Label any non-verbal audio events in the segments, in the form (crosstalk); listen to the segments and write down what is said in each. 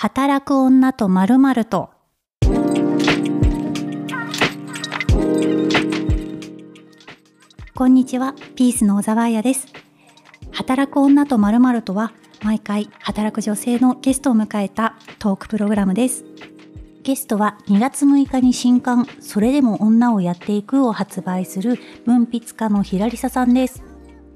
働く女とまるまると。こんにちは、ピースの小沢彩です。働く女とまるまるとは、毎回働く女性のゲストを迎えたトークプログラムです。ゲストは2月6日に新刊、それでも女をやっていくを発売する文筆家のひらりささんです。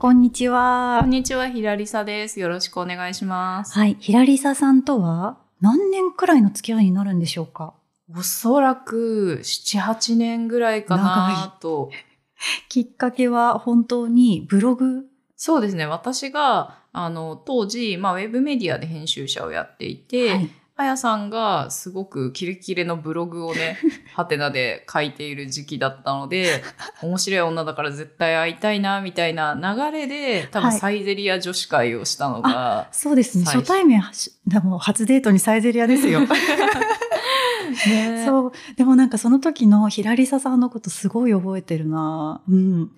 こんにちは。こんにちは、ひらりさです。よろしくお願いします。はい、ひらりささんとは何年くらいの付き合いになるんでしょうか？おそらく7、8年ぐらいかなと。(laughs) きっかけは本当にブログ？そうですね。私が、あの、当時、まあ、ウェブメディアで編集者をやっていて、はいあやさんがすごくキレキレのブログをね、(laughs) ハテナで書いている時期だったので、面白い女だから絶対会いたいな、みたいな流れで、多はい分サイゼリア女子会をしたのが、そうですね。最初対面でも初デートにサイゼリアですよ。(laughs) ね (laughs) そう。でもなんかその時のひらりささんのことすごい覚えてるなうん。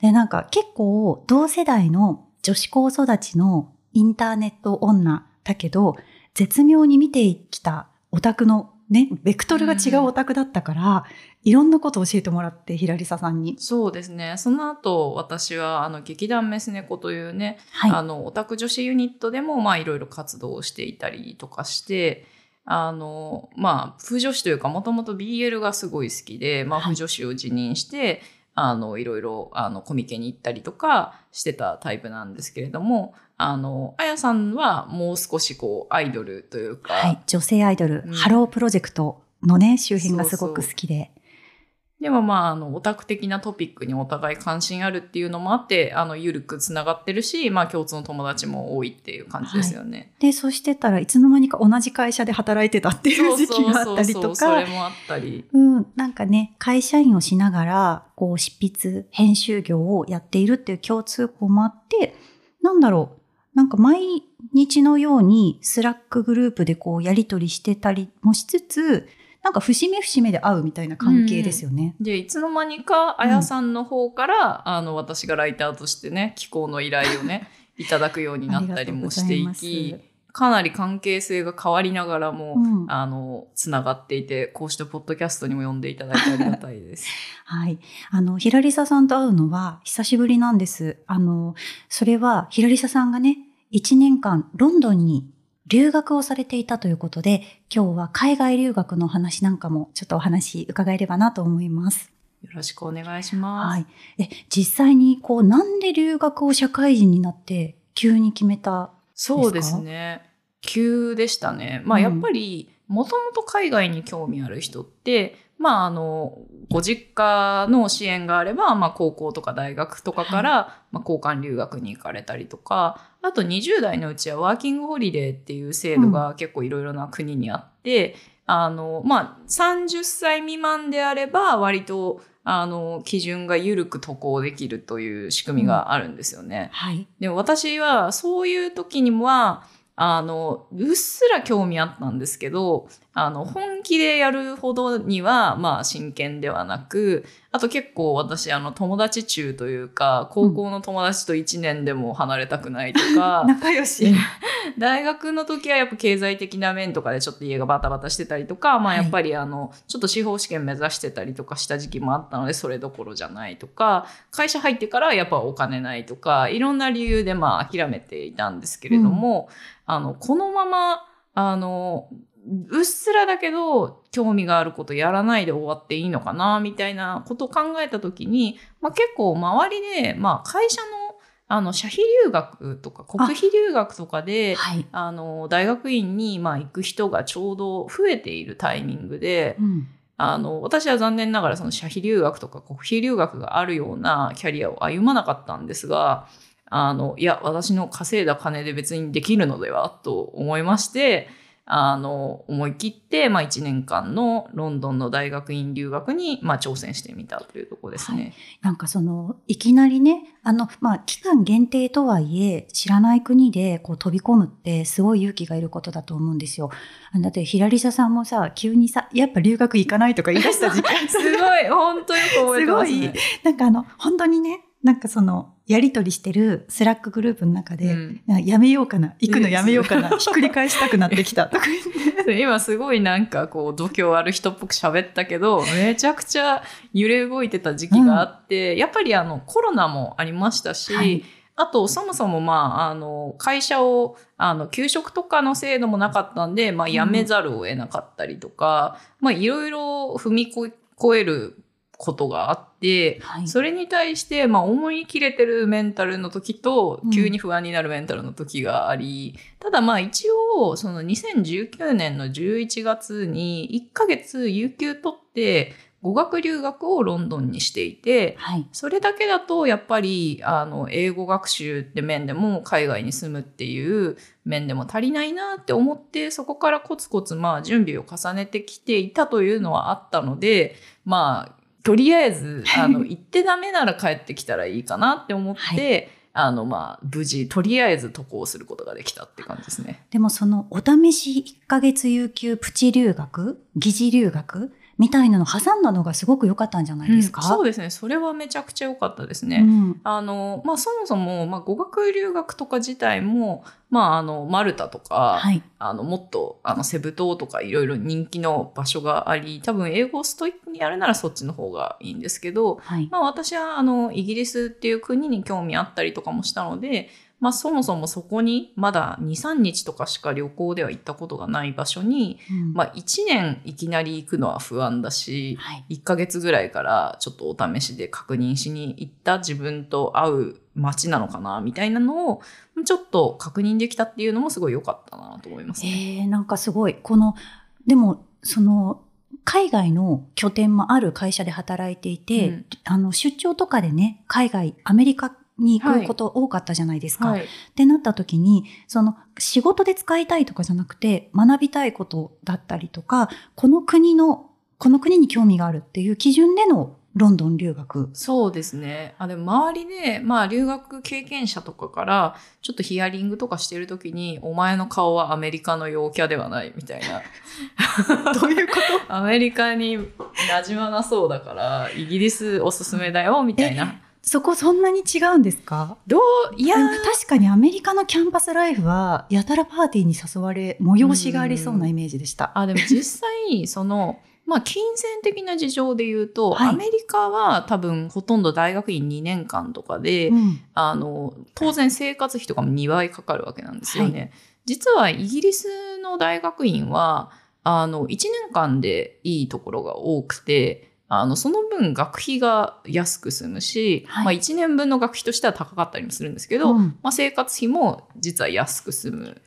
で、なんか結構同世代の女子高育ちのインターネット女だけど、絶妙に見てきたオタクのね、ベクトルが違うオタクだったから、いろんなことを教えてもらって、ひらりささんに。そうですね。その後、私は、あの、劇団メス猫というね、はい。あの、オタク女子ユニットでも、まあ、いろいろ活動をしていたりとかして、あの、まあ、風女子というか、もともと BL がすごい好きで、まあ、はい風女子を辞任して、あの、いろいろ、あの、コミケに行ったりとかしてたタイプなんですけれども、あの、あやさんはもう少しこう、アイドルというか、はい。女性アイドル、うん。ハロープロジェクトのね、周辺がすごく好きで。でもまあ、あの、オタク的なトピックにお互い関心あるっていうのもあって、あの、ゆるくつながってるし、まあ、共通の友達も多いっていう感じですよね。で、そしてたらいつの間にか同じ会社で働いてたっていう時期があったりとそかれ、もあったり。うん、なんかね、会社員をしながら、こう、執筆、編集業をやっているっていう共通項もあって、なんだろう、なんか毎日のように Slack グループでこう、やりとりしてたりもしつつ、なんか節目節目で会うみたいな関係ですよね。で、いつの間にか、あやさんの方から、あの、私がライターとしてね、寄稿の依頼をね、(laughs) いただくようになったりもしていきかなり関係性が変わりながらも、うんあの、つながっていて、こうしてポッドキャストにも呼んでいただいてありがたいです。(laughs) はい。あの、ひらりささんと会うのは久しぶりなんです。あの、それは、ひらりささんがね、1年間ロンドンに留学をされていたということで、今日は海外留学の話なんかもちょっとお話伺えればなと思います。よろしくお願いします。はい。え、実際にこう、なんで留学を社会人になって急に決めたそうですね。急でしたね。まあうんやっぱり、もともと海外に興味ある人って、まああの、ご実家の支援があれば、まあ高校とか大学とかから、まあ交換留学に行かれたりとか、あと20代のうちはワーキングホリデーっていう制度が結構いろいろな国にあって、あの、まあ30歳未満であれば割と、あの、基準が緩く渡航できるという仕組みがあるんですよね。はい。でも私はそういう時には、あの、うっすら興味あったんですけど、あの、本気でやるほどには、まあ真剣ではなく、あと結構私、あの、友達中というか、高校の友達と1年でも離れたくないとか、(laughs) 仲良し。(laughs) 大学の時はやっぱ経済的な面とかでちょっと家がバタバタしてたりとか、まあはい。やっぱりあの、ちょっと司法試験目指してたりとかした時期もあったので、それどころじゃないとか、会社入ってからやっぱお金ないとか、いろんな理由でまあ諦めていたんですけれども、あの、このまま、あの、うっすらだけど興味があることやらないで終わっていいのかなみたいなことを考えた時に、まあ、結構周りで、まあ、会社のあの社費留学とか国費留学とかではい。あの大学院にまあ行く人がちょうど増えているタイミングでうん。あの私は残念ながらその社費留学とか国費留学があるようなキャリアを歩まなかったんですがあのいや私の稼いだ金で別にできるのではと思いましてあの思い切って、まあ、1年間のロンドンの大学院留学に、まあ、挑戦してみたというところですね。なんかその、いきなりね、あの、まあ、期間限定とはいえ、知らない国でこう飛び込むってすごい勇気がいることだと思うんですよ。だって、ひらりささんもさ、急にさ、やっぱ留学行かないとか言い出した時間 (laughs) すごい本当よく覚えてますね。なんかあの、本当にね、なんかその、やりとりしてる Slack グループの中で、うん。やめようかな、行くのやめようかな、ひっくり返したくなってきた。とか言って。今すごいなんかこう度胸ある人っぽく喋ったけどめちゃくちゃ揺れ動いてた時期があって、やっぱりあのコロナもありましたし、はい。あとそもそもまああの会社をあの休職とかの制度もなかったんで、まあ、辞めざるを得なかったりとか、まあいろいろ踏み越えることがあって、はいそれに対して、まあ、思い切れてるメンタルの時とうん、急に不安になるメンタルの時があり、ただまあ一応、その2019年の11月に1ヶ月有給取って、語学留学をロンドンにしていて、はい。それだけだとやっぱりあの英語学習って面でも海外に住むっていう面でも足りないなって思ってそこからコツコツまあ準備を重ねてきていたというのはあったのでまあとりあえずあの (laughs) 行ってダメなら帰ってきたらいいかなって思って、あのまあ無事とりあえず渡航することができたって感じですね。でもそのお試し1ヶ月有給プチ留学、疑似留学？みたいなの挟んだのがすごく良かったんじゃないですか、うんそうですねそれはめちゃくちゃ良かったですね。うんあの、まあ、そもそも、まあ、語学留学とか自体も、まあ、あの、マルタとか、はい。あの、もっと、あの、セブ島とかいろいろ人気の場所があり、多分英語をストイックにやるならそっちの方がいいんですけど、はい。まあ、私は、あの、イギリスっていう国に興味あったりとかもしたので、まあ、そもそもそこにまだ2、3日とかしか旅行では行ったことがない場所に、うんまあ、1年いきなり行くのは不安だし、はい。1ヶ月ぐらいからちょっとお試しで確認しに行った自分と会う街なのかなみたいなのをちょっと確認できたっていうのもすごい良かったなと思いますね。えー、なんかすごい。この、でも、その、海外の拠点もある会社で働いていて、うんあの、出張とかでね、海外、アメリカに行くこと多かったじゃないですか。はい、ってなった時に、その仕事で使いたいとかじゃなくて、学びたいことだったりとか、この国の、この国に興味があるっていう基準でのロンドン留学。そうですね。あでも周りで、まあ留学経験者とかから、ちょっとヒアリングとかしてるときに、お前の顔はアメリカの陽キャではないみたいな。(laughs) どういうこと？アメリカに馴染まなそうだから、イギリスおすすめだよみたいな。そこそんなに違うんですか？どういや確かにアメリカのキャンパスライフは、やたらパーティーに誘われ、催しがありそうなイメージでした。あでも実際 (laughs) そのまあ金銭的な事情で言うと、はい。アメリカは多分ほとんど大学院2年間とかで、うん。あの当然生活費とかも2倍かかるわけなんですよね。は実はイギリスの大学院はあの1年間でいいところが多くてあのその分学費が安く済むし、はい。まあ、1年分の学費としては高かったりもするんですけど、うん。まあ、生活費も実は安く済む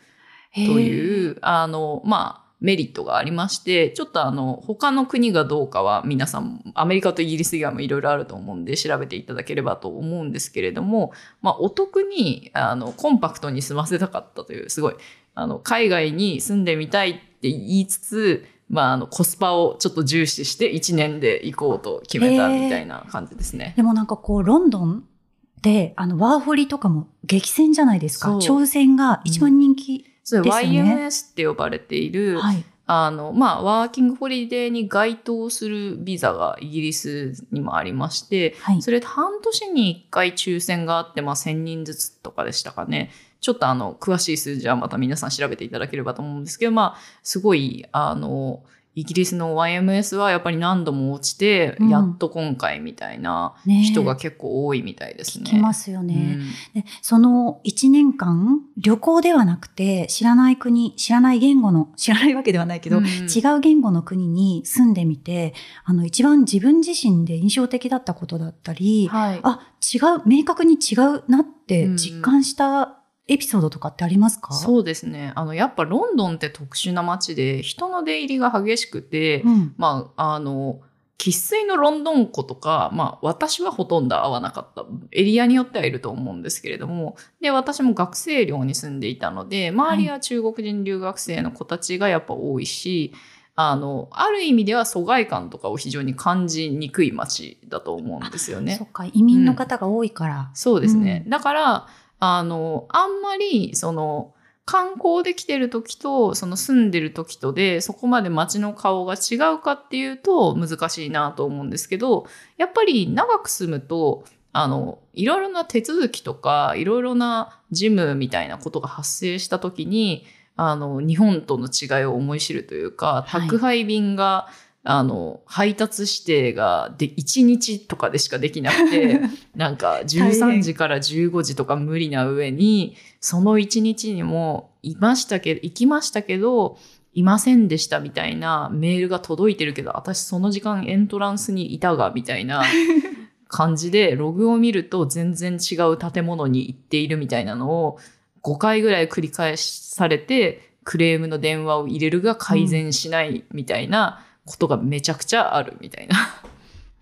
という、あの、まあ、メリットがありまして、ちょっとあの、他の国がどうかは皆さん、アメリカとイギリス以外もいろいろあると思うんで、調べていただければと思うんですけれども、まあ、お得に、あの、コンパクトに済ませたかったという、すごい、あの、海外に住んでみたいって言いつつ、まあ、あの、コスパをちょっと重視して1年で行こうと決めたみたいな感じですね。でもなんかこう、ロンドンで、あの、ワーホリとかも激戦じゃないですか。挑戦が一番人気。ですよね YMS って呼ばれている、はい。あの、まあ、ワーキングホリデーに該当するビザがイギリスにもありまして、はい。それ半年に1回抽選があって、まあ、1000人ずつとかでしたかね。ちょっとあの、詳しい数字はまた皆さん調べていただければと思うんですけど、まあ、すごい、あの、イギリスの YMS はやっぱり何度も落ちて、うんやっと今回みたいな人が結構多いみたいですね。聞きますようね。んでその1年間、旅行ではなくて、知らない国、知らない言語の、知らないわけではないけど、うん違う言語の国に住んでみて、あの、一番自分自身で印象的だったことだったり、はい。あ、違う、明確に違うなって実感したエピソードとかってありますか？そうですね。あの、やっぱロンドンって特殊な街で、人の出入りが激しくて、うん。まあ、あの、生粋のロンドン子とか、まあ、私はほとんど会わなかった。エリアによってはいると思うんですけれども、で、私も学生寮に住んでいたので、周りは中国人留学生の子たちがやっぱ多いし、あの、ある意味では疎外感とかを非常に感じにくい街だと思うんですよねそ。っか、移民の方が多いから。そうですね。だから、あの、あんまり、その、観光で来てる時と、その住んでる時とで、そこまで街の顔が違うかっていうと難しいなと思うんですけど、やっぱり長く住むと、あの、いろいろな手続きとか、いろいろな事務みたいなことが発生した時に、あの、日本との違いを思い知るというか、はい。宅配便が、あの、配達指定がで1日とかでしかできなくて、(laughs) なんか13時から15時とか無理な上に、その1日にもいましたけど、行きましたけど、いませんでしたみたいなメールが届いてるけど、私その時間エントランスにいたが、みたいな (laughs) 感じで、ログを見ると全然違う建物に行っているみたいなのを5回ぐらい繰り返されて、クレームの電話を入れるが改善しないみたいなことがめちゃくちゃあるみたいな。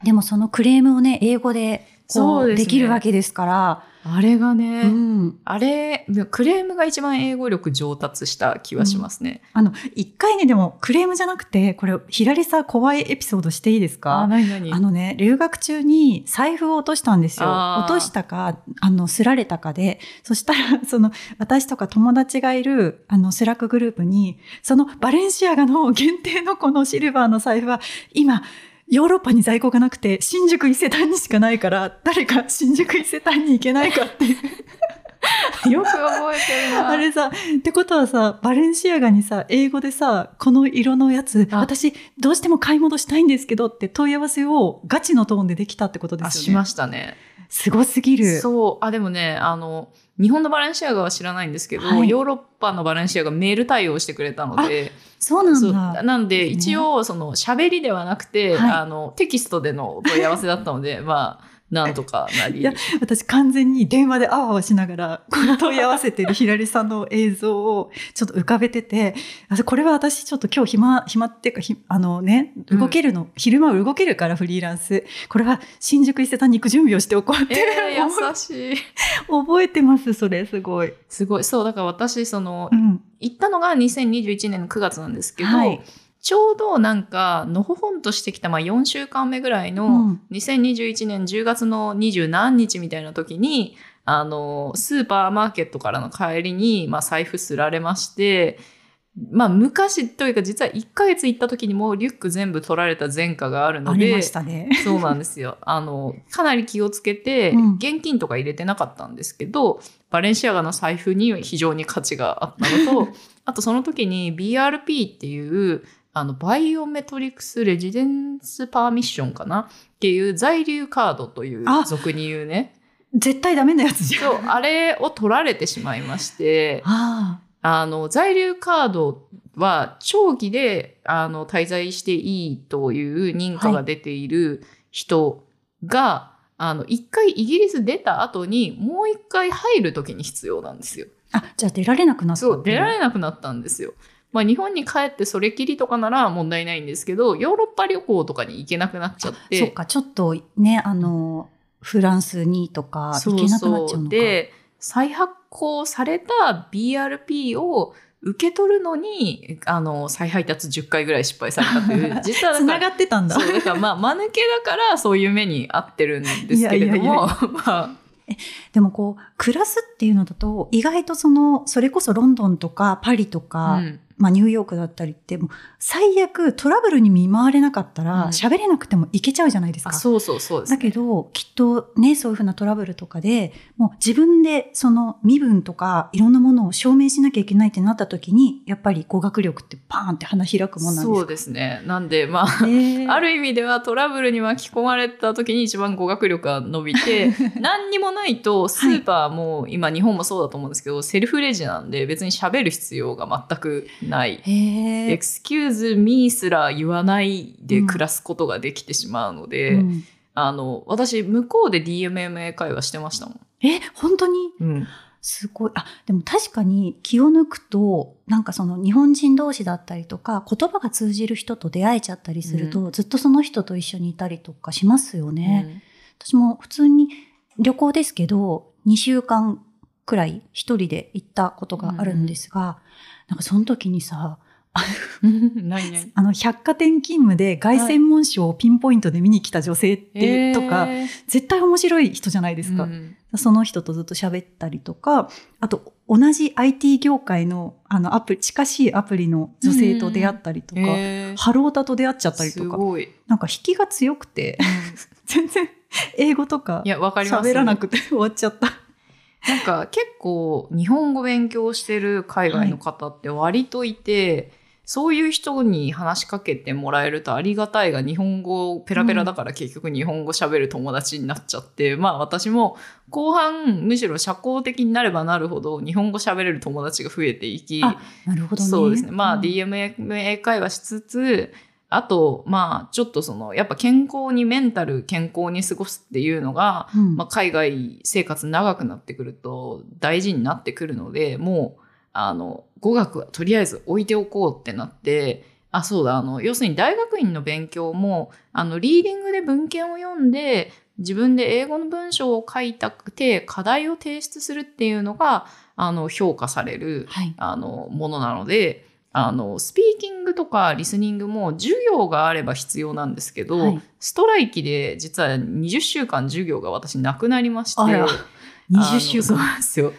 でもそのクレームをね、英語でこうできるわけですから、あれがね、うん。あれ、クレームが一番英語力上達した気はしますね。あの、一回ね、でもクレームじゃなくて、これ、ひらりさ怖いエピソードしていいですか？なになにあのね、留学中に財布を落としたんですよ。落としたか、あの、すられたかで、そしたら、(laughs) その、私とか友達がいる、あの、スラックグループに、そのバレンシアガの限定のこのシルバーの財布は、今、ヨーロッパに在庫がなくて、新宿伊勢丹にしかないから、誰か新宿伊勢丹に行けないかって。よく覚えてるな。あれさ、ってことはさ、バレンシアガにさ、英語でさ、この色のやつ、あ私、どうしても買い戻したいんですけどって問い合わせをガチのトーンでできたってことであ、すよね。しましたね。すごすぎる。そう。あ、でもね、あの、日本のバレンシアガは知らないんですけど、はいヨーロッパのバレンシアガメール対応してくれたので、そうなんだ。なんで、一応、その、喋りではなくて、はいあの、テキストでのお問い合わせだったので、(laughs) まあ、なんとかなり。いや私完全に電話であわあわしながら、この問い合わせてるひらりさんの映像をちょっと浮かべてて、あこれは私ちょっと今日暇、暇っていうか、ひあのね、うん動けるの、昼間は動けるからフリーランス。これは新宿伊勢丹に行く準備をしておこうって、えー、優しい。覚えてます、それ、すごい。すごい。そう、だから私、そのう、ん。行ったのが2021年の9月なんですけど、はいちょうどなんか、のほほんとしてきた、まあ4週間目ぐらいの、うん2021年10月の20何日みたいな時に、あの、スーパーマーケットからの帰りに、まあ財布すられまして、まあ昔というか実は1ヶ月行った時にもうリュック全部取られた前科があるのでありま、したね。そうなんですよ。あの、かなり気をつけて、うん現金とか入れてなかったんですけど、バレンシアガの財布に非常に価値があったのと、(laughs) あとその時に BRP っていう、あの、バイオメトリクスレジデンスパーミッションかな？っていう在留カードというあ俗に言うね。絶対ダメなやつじゃん。そう、あれを取られてしまいまして、ああの、在留カードは長期で、あの、滞在していいという認可が出ている人が、あの、一回イギリス出た後に、もう一回入るときに必要なんですよ。あ。あ、じゃあ出られなくなったそう、出られれなくなったんですよ。まあ、日本に帰ってそれきりとかなら問題ないんですけど、ヨーロッパ旅行とかに行けなくなっちゃって。そっか、ちょっとね、あの、フランスにとか行けなくなっちゃうのか。で、再発行された BRP を受け取るのに、あの、再配達10回ぐらい失敗されたという、(laughs) 実はだ繋から、がってたんだ。そう、だからまあ、間抜けだからそういう目に遭ってるんですけれどいやいやいも、や (laughs) まあ、でもこう、暮らすっていうのだと、意外とその、それこそロンドンとかパリとか、うんまあニューヨークだったりって、もう最悪トラブルに見舞われなかったうんら、喋、れなくても行けちゃうじゃないですか。あそうそうそうです、だけど、きっとね、そういうふうなトラブルとかで、もう自分でその身分とかいろんなものを証明しなきゃいけないってなった時に、やっぱり語学力ってパーンって花開くもんなんですか？そうですね。なんで、まあ、へー (laughs) ある意味ではトラブルに巻き込まれた時に一番語学力が伸びて、(laughs) 何にもないとスーパーも、今日本もそうだと思うんですけど、セルフレジなんで別に喋る必要が全くない。へー excuse me すら言わないで暮らすことができてしまうので、うんあの、私向こうで DMMA 会話してましたもん。え、本当に？うん。すごい。あ、でも確かに気を抜くと、なんかその日本人同士だったりとか、言葉が通じる人と出会えちゃったりすると、ずっとその人と一緒にいたりとかしますよね。私も普通に旅行ですけど、2週間くらい一人で行ったことがあるんですが、なんかその時にさ、(laughs) あの百貨店勤務で凱旋門賞をピンポイントで見に来た女性って、とか、えー。絶対面白い人じゃないですか。うん。その人とずっと喋ったりとか、あと同じ IT 業界のあのアプリ、近しいアプリの女性と出会ったりとか、えー。ハロータと出会っちゃったりとか。なんか引きが強くて、(laughs) 全然英語とか喋らなくて終わっちゃった。なんか結構日本語勉強してる海外の方って割といて、そういう人に話しかけてもらえるとありがたいが日本語ペラペラだから結局日本語喋る友達になっちゃって、まあ私も後半むしろ社交的になればなるほど日本語喋れる友達が増えていき、あなるほどね。そうですね。まあ、うん DMA 会話しつつ、あと、まあ、ちょっとその、やっぱ健康に、メンタル健康に過ごすっていうのが、うんまあ、海外生活長くなってくると大事になってくるので、もう、あの、語学はとりあえず置いておこうってなって、あ、そうだ、あの、要するに大学院の勉強も、あの、リーディングで文献を読んで、自分で英語の文章を書いたくて、課題を提出するっていうのが、あの、評価される、はい。あの、ものなので、あの、スピーキングとかリスニングも授業があれば必要なんですけど、はいストライキで実は20週間授業が私なくなりまして、あら20週間。なんですよ。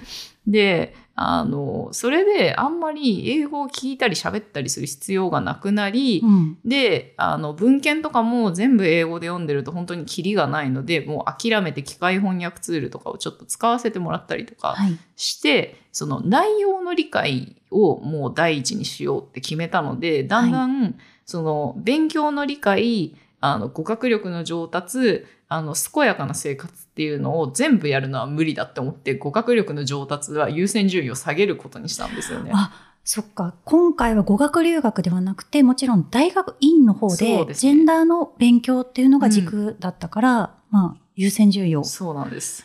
で、あの、それであんまり英語を聞いたり喋ったりする必要がなくなり、うん。で、あの、文献とかも全部英語で読んでると本当にキリがないので、もう諦めて機械翻訳ツールとかをちょっと使わせてもらったりとかはい。して、その内容の理解をもう第一にしようって決めたので、だんだん、その勉強の理解、あの語学力の上達、あの健やかな生活っていうのを全部やるのは無理だって思って、語学力の上達は優先順位を下げることにしたんですよね。あそっか。今回は語学留学ではなくて、もちろん大学院の方そで、ジェンダーの勉強っていうのが軸だったから、まあ、優先順位を。そうなんです。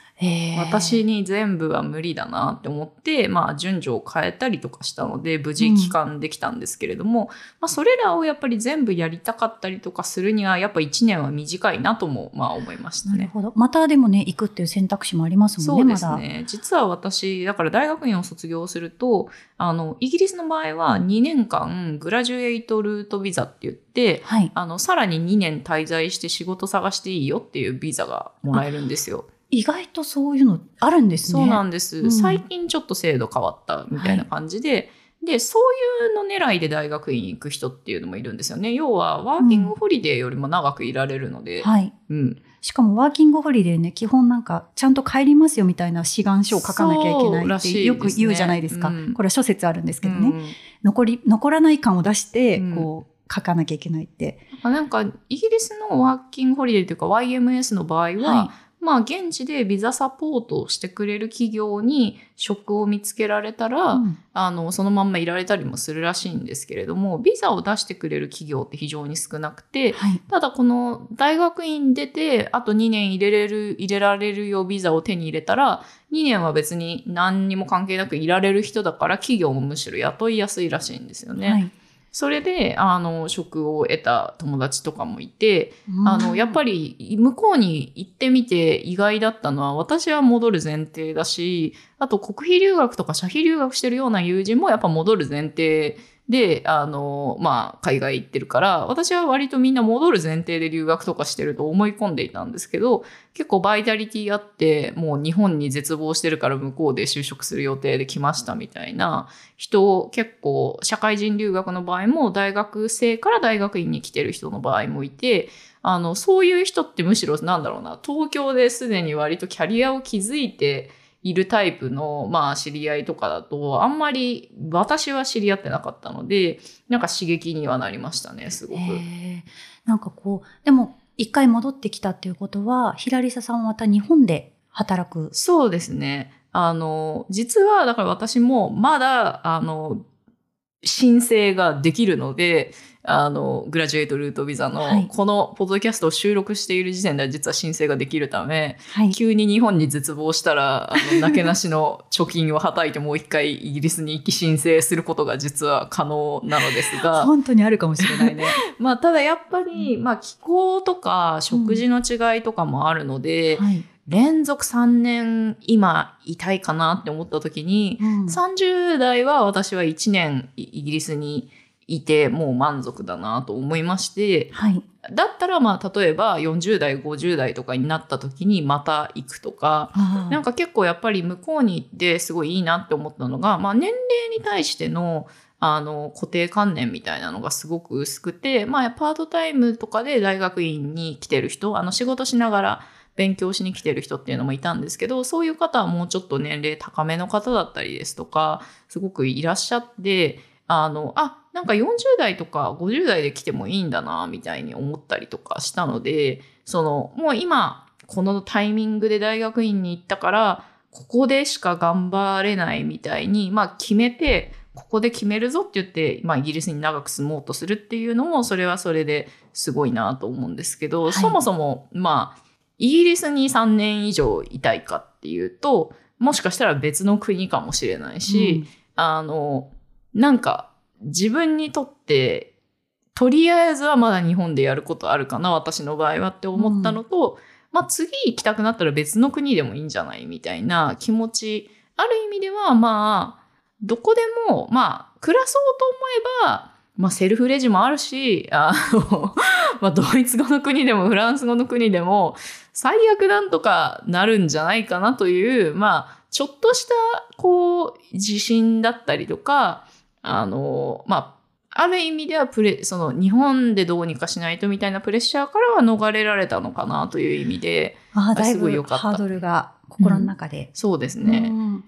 私に全部は無理だなって思って、まあ、順序を変えたりとかしたので、無事帰還できたんですけれども、まあ、それらをやっぱり全部やりたかったりとかするには、やっぱ1年は短いなとも、まあ、思いましたね。なるほど。またでもね、行くっていう選択肢もありますもそんね、うですね。実は私、だから大学院を卒業すると、あの、イギリスの場合は2年間グラジュエイトルートビザって言って。はい。あの、さらに2年滞在して仕事探していいよっていうビザがもらえるんですよ。意外とそういうのあるんですね。そうなんです、うん最近ちょっと制度変わったみたいな感じで、で、そういうの狙いで大学院行く人っていうのもいるんですよね。要は、ワーキングホリデーよりも長くいられるので、はい。うん。しかもワーキングホリデーね、基本なんか、ちゃんと帰りますよみたいな志願書を書かなきゃいけないってよく言うじゃないですか。うんこれは諸説あるんですけどね。うん残り、残らない感を出して、うんこう、書かなきゃいけないって。まあなんか、イギリスのワーキングホリデーというか YMS の場合は、はいまあ、現地でビザサポートをしてくれる企業に職を見つけられたら、うんあの、そのまんまいられたりもするらしいんですけれども、ビザを出してくれる企業って非常に少なくて、はい。ただこの大学院出て、あと2年入れれる、入れられるよビザを手に入れたら、2年は別に何にも関係なくいられる人だから、企業もむしろ雇いやすいらしいんですよね。はい。それで、あの、職を得た友達とかもいて、あの、やっぱり、り向こうに行ってみて意外だったのは、私は戻る前提だし、あと国費留学とか社費留学してるような友人もやっぱ戻る前提で、あの、まあ、海外行ってるから、私は割とみんな戻る前提で留学とかしてると思い込んでいたんですけど、結構バイタリティあって、もう日本に絶望してるから向こうで就職する予定で来ましたみたいな人を、結構社会人留学の場合も大学生から大学院に来てる人の場合もいて、あの、そういう人ってむしろなんだろうな、東京ですでに割とキャリアを築いているタイプの、まあ知り合いとかだと、あんまり私は知り合ってなかったので、なんか刺激にはなりましたね、すごく。なんかこう、でも、一回戻ってきたっていうことは、ヒラリサさんはまた日本で働く。そうですね。あの、実は、だから私もまだ、あの、申請ができるので、あの、グラジュエイトルートビザの、はいこのポッドキャストを収録している時点では実は申請ができるため、はい。急に日本に絶望したら、あの、なけなしの貯金をはたいてもう一回イギリスに行き申請することが実は可能なのですが、(laughs) 本当にあるかもしれないね。(laughs) まあ、ただやっぱり、まあ、気候とか食事の違いとかもあるので、はい。連続3年今いたいかなって思った時に、うん30代は私は1年イイギリスにいてもう満足だなと思いまして、はい。だったらまあ例えば40代、50代とかになった時にまた行くとか、なんか、か結構やっぱり向こうに行ってすごいいいなって思ったのが、まあ年齢に対してのあの固定観念みたいなのがすごく薄くて、まあパートタイムとかで大学院に来てる人、あの仕事しながら勉強しに来てる人っていうのもいたんですけど、そういう方はもうちょっと年齢高めの方だったりですとか、すごくいらっしゃって、あの、あ、なんか40代とか50代で来てもいいんだな、みたいに思ったりとかしたので、その、もう今、このタイミングで大学院に行ったから、ここでしか頑張れないみたいに、まあ決めて、ここで決めるぞって言って、まあイギリスに長く住もうとするっていうのも、それはそれですごいなと思うんですけど、はい、そもそも、まあ、イギリスに3年以上いたいかっていうと、もしかしたら別の国かもしれないし、うん、あの、なんか自分にとって、とりあえずはまだ日本でやることあるかな、私の場合はって思ったのと、うんまあ次行きたくなったら別の国でもいいんじゃないみたいな気持ち。ある意味ではまあ、どこでも、まあ、暮らそうと思えば、まあ、セルフレジもあるし、あの、まあ、ドイツ語の国でもフランス語の国でも、最悪なんとかなるんじゃないかなという、まあ、ちょっとした、こう、自信だったりとか、あの、まあ、ある意味ではプレ、その日本でどうにかしないとみたいなプレッシャーからは逃れられたのかなという意味で、ああ、だいぶハードルが心の中で。うん、そうですね、うん。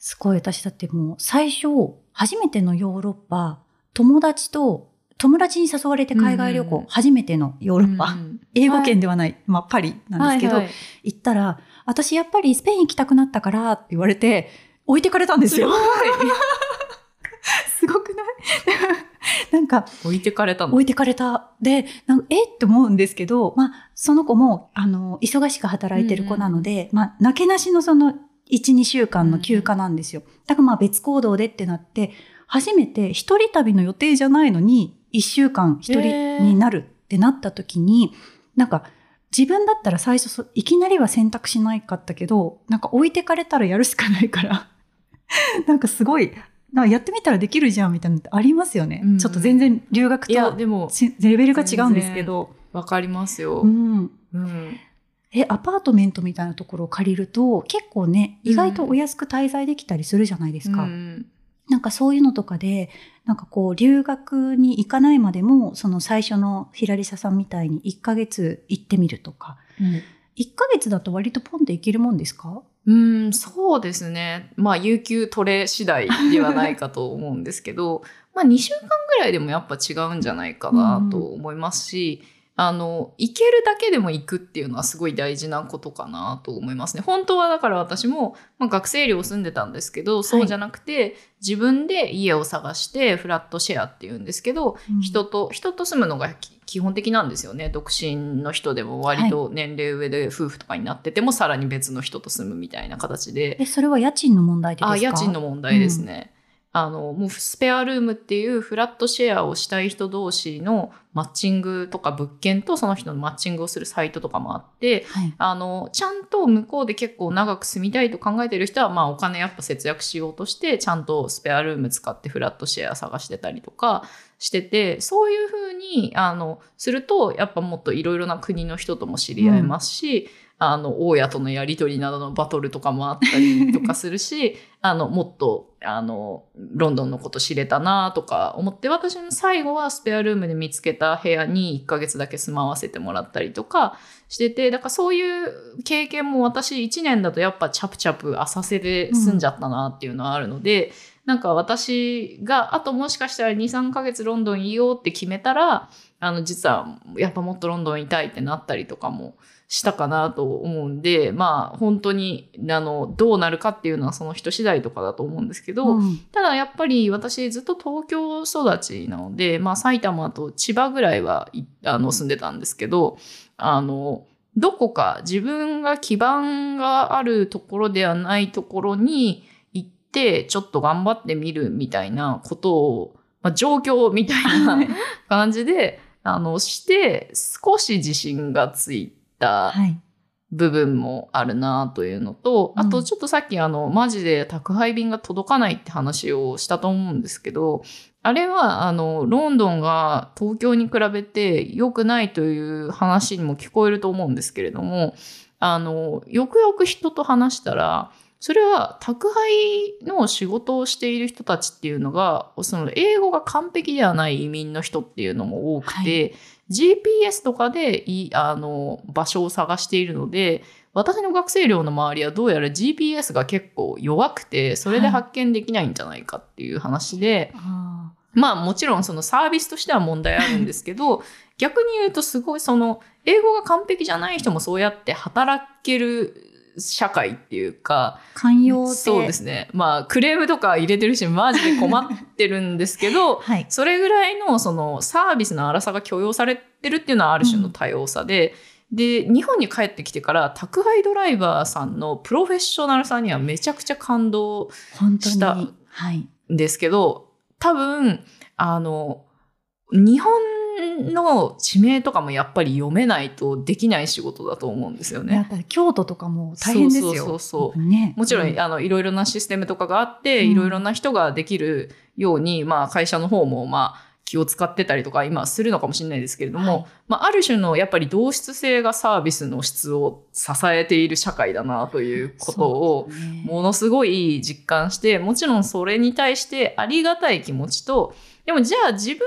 すごい、私だってもう最初、初めてのヨーロッパ、友達と、友達に誘われて海外旅行、うん、初めてのヨーロッパ、うん、英語圏ではない、はい、まあパリなんですけど、はいはい、行ったら、私やっぱりスペイン行きたくなったからって言われて、置いてかれたんですよ。すごくない？(laughs) なんか、置いてかれたの？置いてかれた。で、なんかえ？って思うんですけど、まあ、その子も、あの、忙しく働いてる子なので、うん、まあ、なけなしのその、1、2週間の休暇なんですよ。だからまあ別行動でってなって、初めて一人旅の予定じゃないのに、1週間一人になるってなった時に、なんか、自分だったら最初いきなりは選択しないかったけど、なんか置いてかれたらやるしかないから (laughs) なんかすごいなんかやってみたらできるじゃんみたいなのってありますよね。うん、ちょっと全然留学とでもレベルが違うんですけど。わかりますよ。うん。うん、え、アパートメントみたいなところを借りると結構ね、意外とお安く滞在できたりするじゃないですか。うん、なんかそういうのとかで、なんかこう留学に行かないまでも、その最初のヒラリサさんみたいに1ヶ月行ってみるとか、うん、1ヶ月だと割とポンって行けるもんですか？うん、そうですね。まあ、有給取れ次第ではないかと思うんですけど、まあ、2週間ぐらいでもやっぱ違うんじゃないかなと思いますし、うんあの、行けるだけでも行くっていうのはすごい大事なことかなと思いますね。本当はだから私も、まあ、学生寮住んでたんですけど、そうじゃなくて、はい、自分で家を探してフラットシェアっていうんですけど、うん、人と、人と住むのが基本的なんですよね。独身の人でも割と年齢上で夫婦とかになってても、はい、さらに別の人と住むみたいな形で。え、それは家賃の問題ですか？あ、家賃の問題ですね。うんあの、もうスペアルームっていうフラットシェアをしたい人同士のマッチングとか物件とその人のマッチングをするサイトとかもあって、はい、あの、ちゃんと向こうで結構長く住みたいと考えてる人は、まあお金やっぱ節約しようとして、ちゃんとスペアルーム使ってフラットシェア探してたりとかしてて、そういうふうに、あの、すると、やっぱもっといろいろな国の人とも知り合えますし、うんあの、大家とのやりとりなどのバトルとかもあったりとかするし、(laughs) あの、もっと、あの、ロンドンのこと知れたなとか思って、私の最後はスペアルームで見つけた部屋に1ヶ月だけ住まわせてもらったりとかしてて、だからそういう経験も私1年だとやっぱチャプチャプ浅瀬で住んじゃったなっていうのはあるので、うんなんか私が、あともしかしたら2、3ヶ月ロンドンいようって決めたら、あの、実はやっぱもっとロンドンいたいってなったりとかもしたかなと思うんで、まあ本当に、あの、どうなるかっていうのはその人次第とかだと思うんですけど、うん、ただやっぱり私ずっと東京育ちなので、まあ埼玉と千葉ぐらいはあの住んでたんですけど、あの、どこか自分が基盤があるところではないところに行ってちょっと頑張ってみるみたいなことを、まあ、状況みたいな感じで、あの、して少し自信がついて、た部分もあるなというのと、はい、あとちょっとさっきあの、マジで宅配便が届かないって話をしたと思うんですけど、あれはあの、ロンドンが東京に比べて良くないという話にも聞こえると思うんですけれども、あの、よくよく人と話したら、それは宅配の仕事をしている人たちっていうのが、その英語が完璧ではない移民の人っていうのも多くて、は GPS とかでいあの場所を探しているので、私の学生寮の周りはどうやら GPS が結構弱くて、それで発見できないんじゃないかっていう話で、あまあもちろんそのサービスとしては問題あるんですけど、(laughs) 逆に言うとすごいその英語が完璧じゃない人もそうやって働ける社会っていうか、ー寛容で。そうですね。まあクレームとか入れてるしマジで困ってるんですけど、(laughs) はい。それぐらいのそのサービスの荒さが許容されてるっていうのはある種の多様さで、で、日本に帰ってきてから宅配ドライバーさんのプロフェッショナルさんにはめちゃくちゃ感動した。んですけど、多分、あの、日本の地名とかもやっぱり読めないとできない仕事だと思うんですよね。やっぱり京都とかも大変ですよ。そうそうそうね。もちろん、うあの、いろいろなシステムとかがあって、うんいろいろな人ができるように、まあ、会社の方も、まあ、気を使ってたりとか、今するのかもしれないですけれども、はいまあ、ある種の、やっぱり同質性がサービスの質を支えている社会だな、ということを、ものすごい実感して、もちろんそれに対してありがたい気持ちと、でもじゃあ自分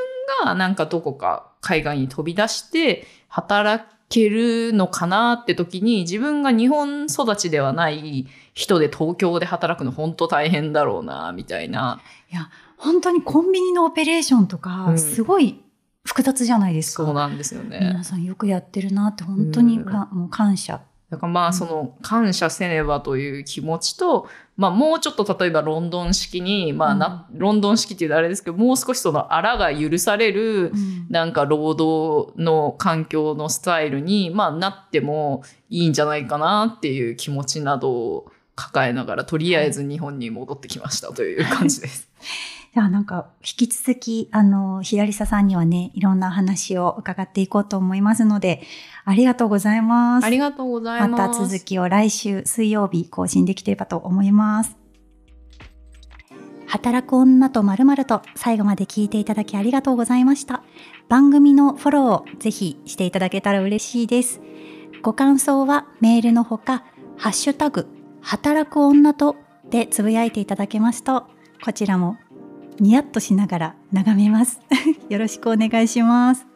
がなんかどこか海外に飛び出して働けるのかなって時に自分が日本育ちではない人で東京で働くの本当大変だろうな、みたいな。本当にコンビニのオペレーションとうか、んすごい複雑じゃないですか。そうなんですよね皆。さんよくやってるなって本当にか、もう感謝。だからまあその感謝せねばという気持ちと、まあもうちょっと例えばロンドン式に、まあな、ロンドン式っていうとあれですけど、もう少しそのあらが許される、うんなんか労働の環境のスタイルに、まあなってもいいんじゃないかなっていう気持ちなどを抱えながら、とりあえず日本に戻ってきましたという感じです。(laughs) じゃあなんか引き続きあのひらりささんにはねいろんな話を伺っていこうと思いますのでありがとうございます。ありがとうございます。また続きを来週水曜日更新できればと思います。働く女とまるまると最後まで聞いていただきありがとうございました。番組のフォローをぜひしていただけたら嬉しいです。ご感想はメールのほか、ハッシュタグ、働く女とでつぶやいていただけますと、こちらもニヤッとしながら眺めます。(laughs) よろしくお願いします。